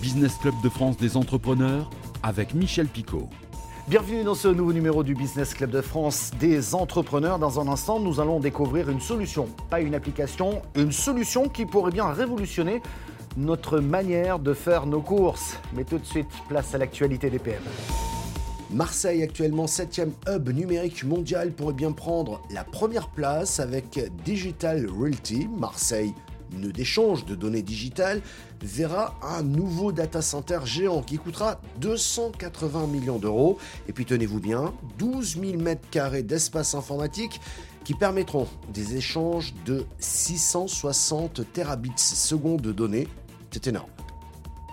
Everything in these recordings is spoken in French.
Business Club de France des entrepreneurs avec Michel Picot. Bienvenue dans ce nouveau numéro du Business Club de France des entrepreneurs. Dans un instant, nous allons découvrir une solution, pas une application, une solution qui pourrait bien révolutionner notre manière de faire nos courses. Mais tout de suite, place à l'actualité des PME. Marseille, actuellement 7e hub numérique mondial, pourrait bien prendre la première place avec Digital Realty. Marseille, une d'échange de données digitales, verra un nouveau data center géant qui coûtera 280 millions d'euros. Et puis tenez-vous bien, 12 000 mètres carrés d'espace informatique qui permettront des échanges de 660 terabits secondes de données. C'est énorme.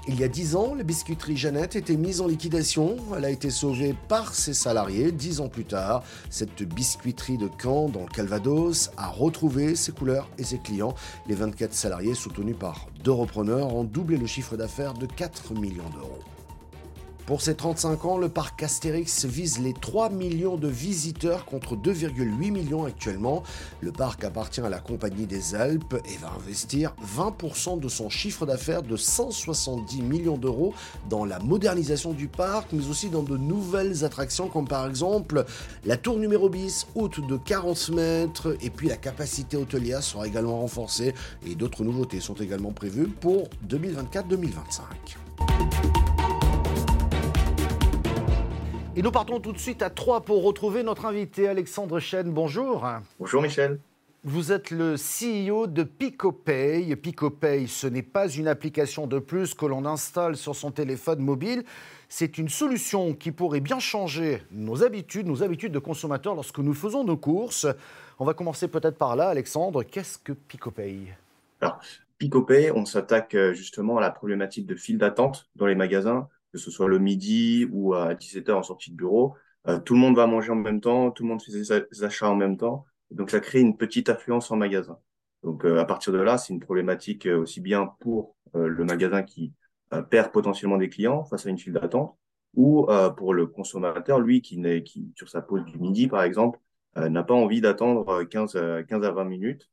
Il y a 10 ans, la biscuiterie Jeannette était mise en liquidation. Elle a été sauvée par ses salariés. Dix ans plus tard, cette biscuiterie de Caen, dans Calvados, a retrouvé ses couleurs et ses clients. Les 24 salariés, soutenus par deux repreneurs, ont doublé le chiffre d'affaires de 4 millions d'euros. Pour ses 35 ans, le parc Astérix vise les 3 millions de visiteurs contre 2,8 millions actuellement. Le parc appartient à la Compagnie des Alpes et va investir 20% de son chiffre d'affaires de 170 millions d'euros dans la modernisation du parc, mais aussi dans de nouvelles attractions comme par exemple la tour numéro bis, haute de 40 mètres, et puis la capacité hôtelière sera également renforcée et d'autres nouveautés sont également prévues pour 2024-2025. Et nous partons tout de suite à Troyes pour retrouver notre invité Alexandre Chen. Bonjour. Bonjour Michel. Vous êtes le CEO de PicoPay. PicoPay, ce n'est pas une application de plus que l'on installe sur son téléphone mobile. C'est une solution qui pourrait bien changer nos habitudes, nos habitudes de consommateurs lorsque nous faisons nos courses. On va commencer peut-être par là, Alexandre. Qu'est-ce que PicoPay? Alors, PicoPay, on s'attaque euh, justement à la problématique de file d'attente dans les magasins que ce soit le midi ou à 17h en sortie de bureau. Euh, tout le monde va manger en même temps, tout le monde fait ses achats en même temps. Donc, ça crée une petite affluence en magasin. Donc, euh, à partir de là, c'est une problématique euh, aussi bien pour le magasin qui perd potentiellement des clients face à une file d'attente ou pour le consommateur, lui, qui, qui sur sa pause du midi, par exemple, n'a pas envie d'attendre 15, 15 à 20 minutes.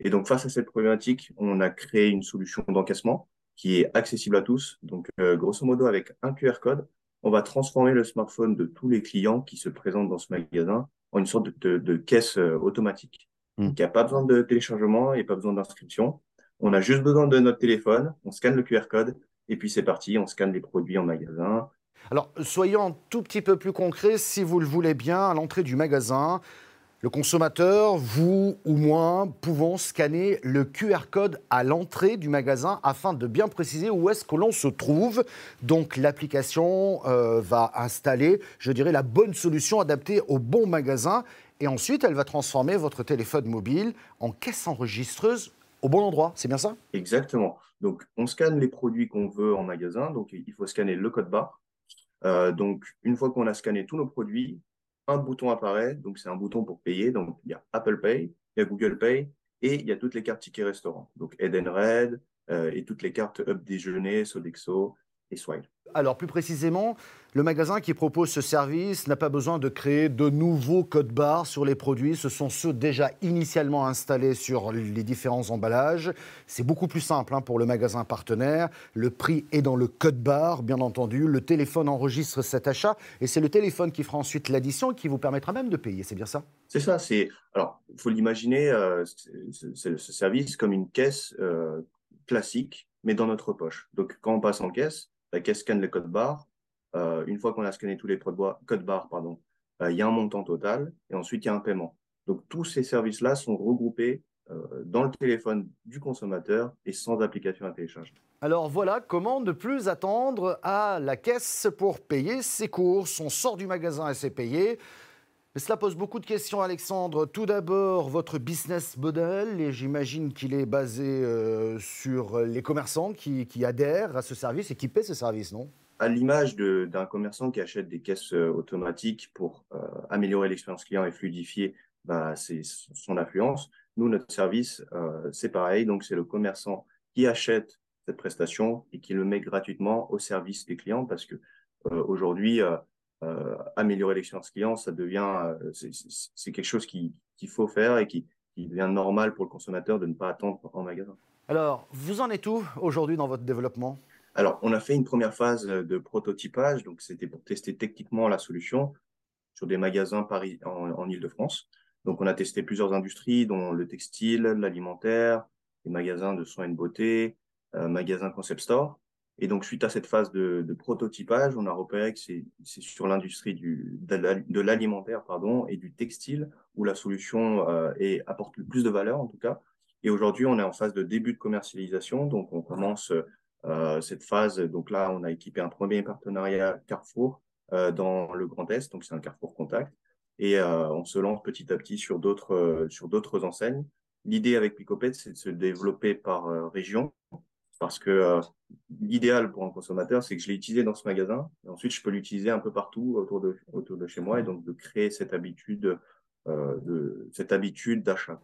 Et donc, face à cette problématique, on a créé une solution d'encaissement qui est accessible à tous. Donc, euh, grosso modo, avec un QR code, on va transformer le smartphone de tous les clients qui se présentent dans ce magasin en une sorte de, caisse euh, automatique. Donc, il n'y a pas besoin de téléchargement et pas besoin d'inscription. On a juste besoin de notre téléphone, on scanne le QR code et puis c'est parti, on scanne les produits en magasin. Alors, soyons un tout petit peu plus concrets, si vous le voulez bien, à l'entrée du magasin, le consommateur, vous ou moi, pouvons scanner le QR code à l'entrée du magasin afin de bien préciser où est-ce que l'on se trouve. Donc l'application euh, va installer, je dirais, la bonne solution adaptée au bon magasin. Et ensuite, elle va transformer votre téléphone mobile en caisse enregistreuse au bon endroit. C'est bien ça? Exactement. Donc on scanne les produits qu'on veut en magasin. Donc il faut scanner le code barre. Euh, donc une fois qu'on a scanné tous nos produits, un bouton apparaît, donc c'est un bouton pour payer. Donc il y a Apple Pay, il y a Google Pay et il y a toutes les cartes tickets restaurants. Donc Edenred euh, et toutes les cartes Up Déjeuner, Sodexo Alors plus précisément, le magasin qui propose ce service n'a pas besoin de créer de nouveaux codes barres sur les produits. Ce sont ceux déjà initialement installés sur les différents emballages. C'est beaucoup plus simple hein, pour le magasin partenaire. Le prix est dans le code barre, bien entendu. Le téléphone enregistre cet achat et c'est le téléphone qui fera ensuite l'addition et qui vous permettra même de payer. C'est bien ça? C'est ça. C'est alors il faut l'imaginer euh, ce service comme une caisse euh, classique, mais dans notre poche. Donc quand on passe en caisse la caisse scanne le code barre? Euh, une fois qu'on a scanné tous les codes barres, pardon, euh, il y a un montant total et ensuite il y a un paiement. Donc tous ces services-là sont regroupés euh, dans le téléphone du consommateur et sans application à télécharger. Alors voilà comment ne plus attendre à la caisse pour payer ses courses. On sort du magasin et c'est payé. Mais cela pose beaucoup de questions, Alexandre. Tout d'abord, votre business model, et j'imagine qu'il est basé euh, sur les commerçants qui, adhèrent à ce service et qui paient ce service, non? À l'image d'un commerçant qui achète des caisses euh, automatiques pour euh, améliorer l'expérience client et fluidifier bah, son affluence, nous, notre service, c'est pareil. Donc, c'est le commerçant qui achète cette prestation et qui le met gratuitement au service des clients parce que aujourd'hui, euh, améliorer l'expérience client, ça devient, euh, c'est quelque chose qu'il faut faire et qui, devient normal pour le consommateur de ne pas attendre en magasin. Alors, vous en êtes où aujourd'hui dans votre développement? Alors, on a fait une première phase de prototypage, donc c'était pour tester techniquement la solution sur des magasins Paris en, en Ile-de-France. Donc, on a testé plusieurs industries, dont le textile, l'alimentaire, les magasins de soins et de beauté, euh, magasins concept store. Et donc, suite à cette phase de, de prototypage, on a repéré que c'est sur l'industrie de l'alimentaire pardon, et du textile où la solution euh, est, apporte le plus de valeur, en tout cas. Et aujourd'hui, on est en phase de début de commercialisation. Donc, on commence euh, cette phase. Donc là, on a équipé un premier partenariat Carrefour euh, dans le Grand Est. Donc, c'est un Carrefour Contact. Et euh, on se lance petit à petit sur d'autres sur d'autres enseignes. L'idée avec Picopet, c'est de se développer par euh, région parce que euh, l'idéal pour un consommateur, c'est que je l'ai utilisé dans ce magasin, et ensuite je peux l'utiliser un peu partout autour de, chez moi, et donc de créer cette habitude euh, d'achat.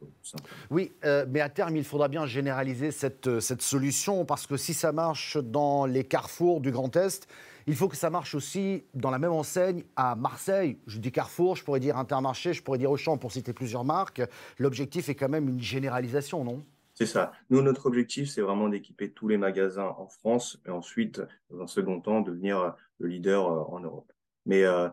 Oui, euh, mais à terme, il faudra bien généraliser cette, cette solution parce que si ça marche dans les carrefours du Grand Est, il faut que ça marche aussi dans la même enseigne à Marseille. Je dis Carrefour, je pourrais dire Intermarché, je pourrais dire Auchan pour citer plusieurs marques. L'objectif est quand même une généralisation, non? C'est ça. Nous, notre objectif, c'est vraiment d'équiper tous les magasins en France et ensuite, dans un second temps, devenir le leader en Europe. Mais euh,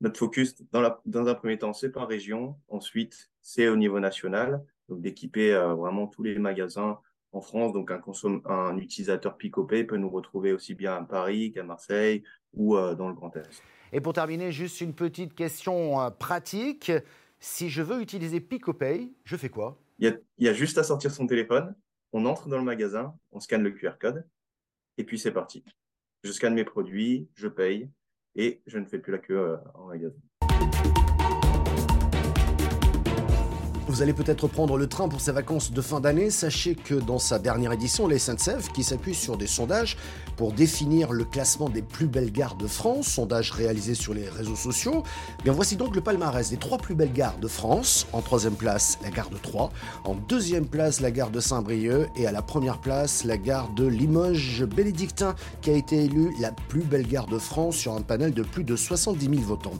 notre focus, dans, un premier temps, c'est par région. Ensuite, c'est au niveau national, donc d'équiper euh, vraiment tous les magasins en France. Donc, un, un utilisateur Picopay peut nous retrouver aussi bien à Paris qu'à Marseille ou euh, dans le Grand Est. Et pour terminer, juste une petite question euh, pratique. Si je veux utiliser Picopay, je fais quoi? Il y, a, juste à sortir son téléphone, on entre dans le magasin, on scanne le QR code, et puis c'est parti. Je scanne mes produits, je paye, et je ne fais plus la queue euh, en magasin. Vous allez peut-être prendre le train pour ces vacances de fin d'année. Sachez que dans sa dernière édition, la SNCF, qui s'appuie sur des sondages pour définir le classement des plus belles gares de France, sondage réalisé sur les réseaux sociaux, eh bien voici donc le palmarès des trois plus belles gares de France. En troisième place, la gare de Troyes. En deuxième place, la gare de Saint-Brieuc. Et à la première place, la gare de Limoges bénédictin, qui a été élue la plus belle gare de France sur un panel de plus de 70 000 votants.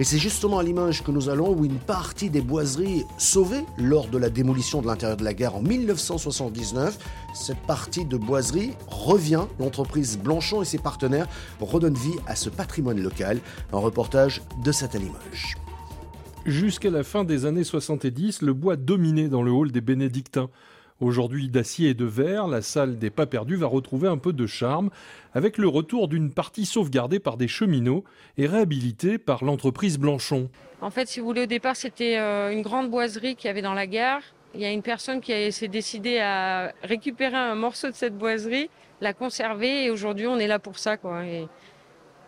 Et c'est justement à Limoges que nous allons, où une partie des boiseries sauvées lors de la démolition de l'intérieur de la gare en 1979. Cette partie de boiserie revient. L'entreprise Blanchon et ses partenaires redonnent vie à ce patrimoine local. Un reportage de Limoges. Jusqu'à la fin des années 70, le bois dominait dans le hall des bénédictins. Aujourd'hui d'acier et de verre, la salle des pas perdus va retrouver un peu de charme avec le retour d'une partie sauvegardée par des cheminots et réhabilitée par l'entreprise Blanchon. En fait, si vous voulez, au départ, c'était euh, une grande boiserie qu'il y avait dans la gare. Il y a une personne qui s'est décidé à récupérer un morceau de cette boiserie, la conserver et aujourd'hui, on est là pour ça. Quoi.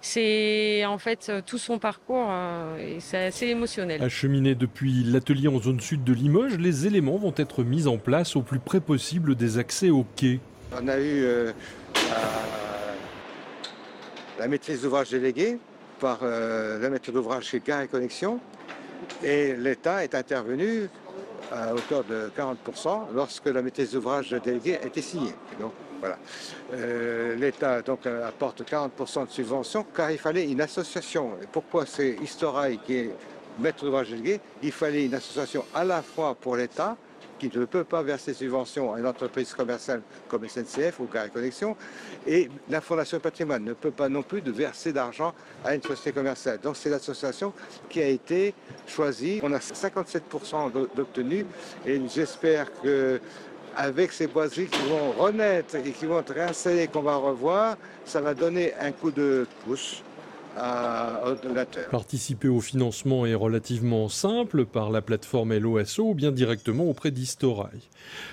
C'est en fait euh, tout son parcours euh, et c'est assez émotionnel. Acheminé depuis l'atelier en zone sud de Limoges, les éléments vont être mis en place au plus près possible des accès au quai. On a eu euh, la maîtrise d'ouvrage déléguée par euh, le maître d'ouvrage chez Gare et Connexion et l'État est intervenu à hauteur de 40% lorsque la maîtrise d'ouvrage déléguée a été signée. Donc, Euh, L'État donc apporte 40% de subvention car il fallait une association. Pourquoi c'est Historail qui est maître d'ouvrage délégué Il fallait une association à la fois pour l'État qui ne peut pas verser subvention à une entreprise commerciale comme SNCF ou Carré Connexion, et la Fondation Patrimoine ne peut pas non plus de verser d'argent à une société commerciale. Donc c'est l'association qui a été choisie. On a 57% d'obtenus et j'espère que avec ces boiseries qui vont renaître et qui vont être réinstallées, qu'on va revoir, ça va donner un coup de pouce Participer au financement est relativement simple par la plateforme LOSO ou bien directement auprès d'Historail.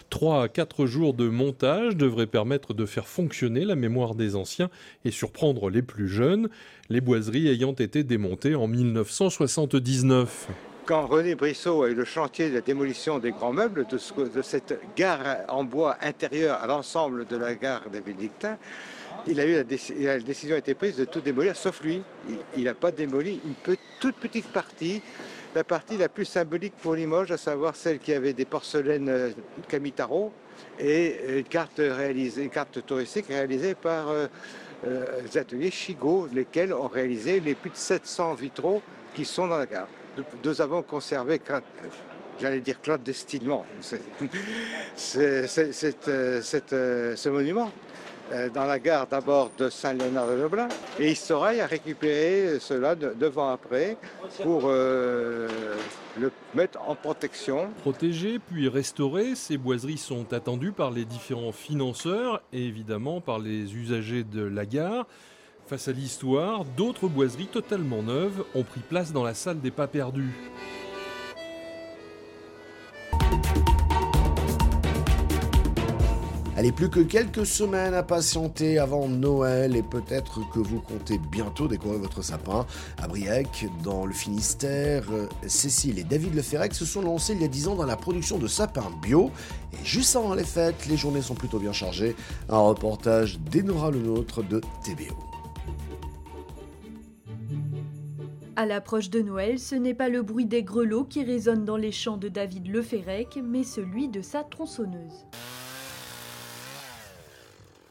Trois à quatre jours de montage devraient permettre de faire fonctionner la mémoire des anciens et surprendre les plus jeunes, les boiseries ayant été démontées en 1979 quand René Brissot a eu le chantier de la démolition des grands meubles de, cette gare en bois intérieure à l'ensemble de la gare des Bénédictins, la, décision a été prise de tout démolir, sauf lui. Il n'a pas démoli une toute petite partie, la partie la plus symbolique pour Limoges, à savoir celle qui avait des porcelaines euh, Camitaro et une carte touristique réalisée par euh, euh, les ateliers Chigo, lesquels ont réalisé les plus de 700 vitraux qui sont dans la gare. Nous avons conservé j'allais dire clandestinement, ce monument euh, dans la gare d'abord de Saint-Léonard-de-Leblin et Istorail a récupéré cela de, devant après pour euh, le mettre en protection. Protégées puis restaurées, ces boiseries sont attendues par les différents financeurs et évidemment par les usagers de la gare. Face à l'histoire, d'autres boiseries totalement neuves ont pris place dans la salle des pas perdus. Allez, plus que quelques semaines à patienter avant Noël et peut-être que vous comptez bientôt décorer votre sapin. À Briec, dans le Finistère, euh, Cécile et David Leferrec se sont lancés il y a 10 ans dans la production de sapins bio. Et juste avant les fêtes, les journées sont plutôt bien chargées. Un reportage d'Enora Le Nôtre de TBO. À l'approche de Noël, ce n'est pas le bruit des grelots qui résonne dans les champs de David Leferrec, mais celui de sa tronçonneuse.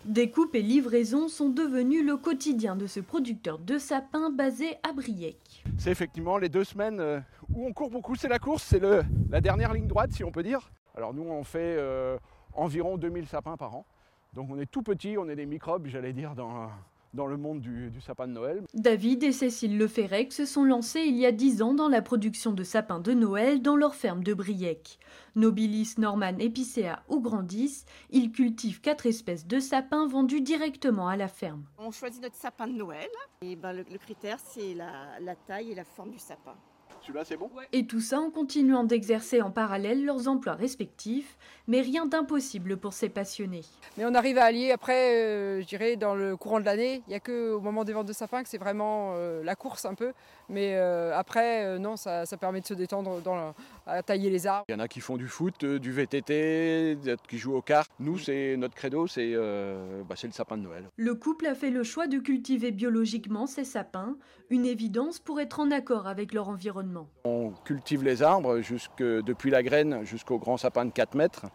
Découpe et livraison sont devenus le quotidien de ce producteur de sapins basé à Briec. C'est effectivement les deux semaines euh, où on court beaucoup, c'est la course, c'est la dernière ligne droite si on peut dire. Alors nous on fait euh, environ 2000 sapins par an. Donc on est tout petit, on est des microbes j'allais dire dans, dans le monde du, du sapin de Noël. David et Cécile Leferrec se sont lancés il y a 10 ans dans la production de sapins de Noël dans leur ferme de Briec. Nobilis, Norman, Epicea ou Grandis, ils cultivent quatre espèces de sapins vendus directement à la ferme. On choisit notre sapin de Noël et ben, le, le critère c'est la, la taille et la forme du sapin. Celui-là c'est bon? Et tout ça en continuant d'exercer en parallèle leurs emplois respectifs, mais rien d'impossible pour ces passionnés. Mais on arrive à allier après, euh, je dirais, dans le courant de l'année. Il n'y a que au moment des ventes de sapins que c'est vraiment euh, la course un peu. Mais euh, après, euh, non, ça, ça permet de se détendre dans la- à tailler les arbres. Il y en a qui font du foot, euh, du VTT, qui jouent aux cartes. Nous c'est notre credo, c'est euh, bah, c'est le sapin de Noël. Le couple a fait le choix de cultiver biologiquement ces sapins, une évidence pour être en accord avec leur environnement. On cultive les arbres jusque, depuis la graine jusqu'au grand sapin de 4 mètres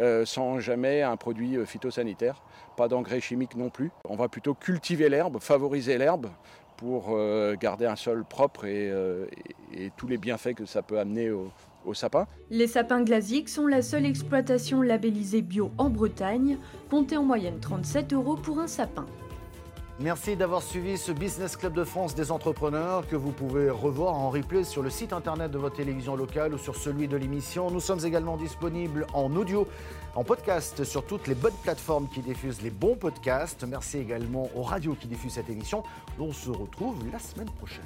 euh, sans jamais un produit euh, phytosanitaire, pas d'engrais chimiques non plus. On va plutôt cultiver l'herbe, favoriser l'herbe pour euh, garder un sol propre et, euh, et- et tous les bienfaits que ça peut amener au, au sapin. Les sapins glasiques sont la seule exploitation labellisée bio en Bretagne, comptez en moyenne 37 euros pour un sapin. Merci d'avoir suivi ce Business Club de France des entrepreneurs que vous pouvez revoir en replay sur le site internet de votre télévision locale ou sur celui de l'émission. Nous sommes également disponibles en audio, en podcast sur toutes les bonnes plateformes qui diffusent les bons podcasts. Merci également aux radios qui diffusent cette émission. On se retrouve la semaine prochaine.